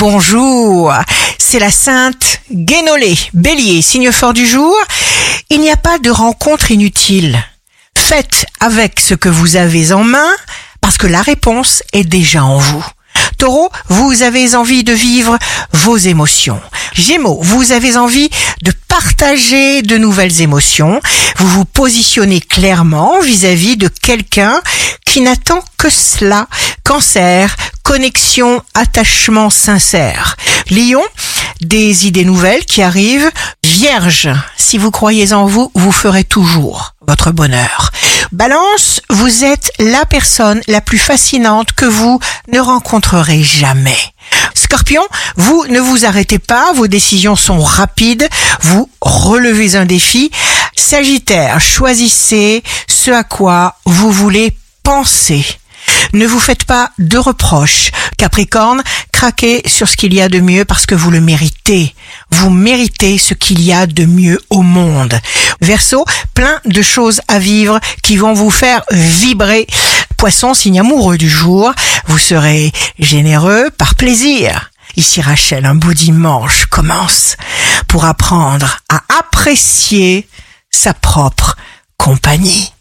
Bonjour, c'est la sainte Guénolé, bélier, signe fort du jour. Il n'y a pas de rencontre inutile. Faites avec ce que vous avez en main parce que la réponse est déjà en vous. Taureau, vous avez envie de vivre vos émotions. Gémeaux, vous avez envie de partager de nouvelles émotions. Vous vous positionnez clairement vis-à-vis de quelqu'un qui n'attend que cela. Cancer, connexion, attachement sincère. Lion, des idées nouvelles qui arrivent. Vierge, si vous croyez en vous, vous ferez toujours votre bonheur. Balance, vous êtes la personne la plus fascinante que vous ne rencontrerez jamais. Scorpion, vous ne vous arrêtez pas, vos décisions sont rapides, vous relevez un défi. Sagittaire, choisissez ce à quoi vous voulez penser. Ne vous faites pas de reproches. Capricorne, craquez sur ce qu'il y a de mieux parce que vous le méritez. Vous méritez ce qu'il y a de mieux au monde. Verseau, plein de choses à vivre qui vont vous faire vibrer. Poisson, signe amoureux du jour, vous serez généreux par plaisir. Ici Rachel, un beau dimanche commence pour apprendre à apprécier sa propre compagnie.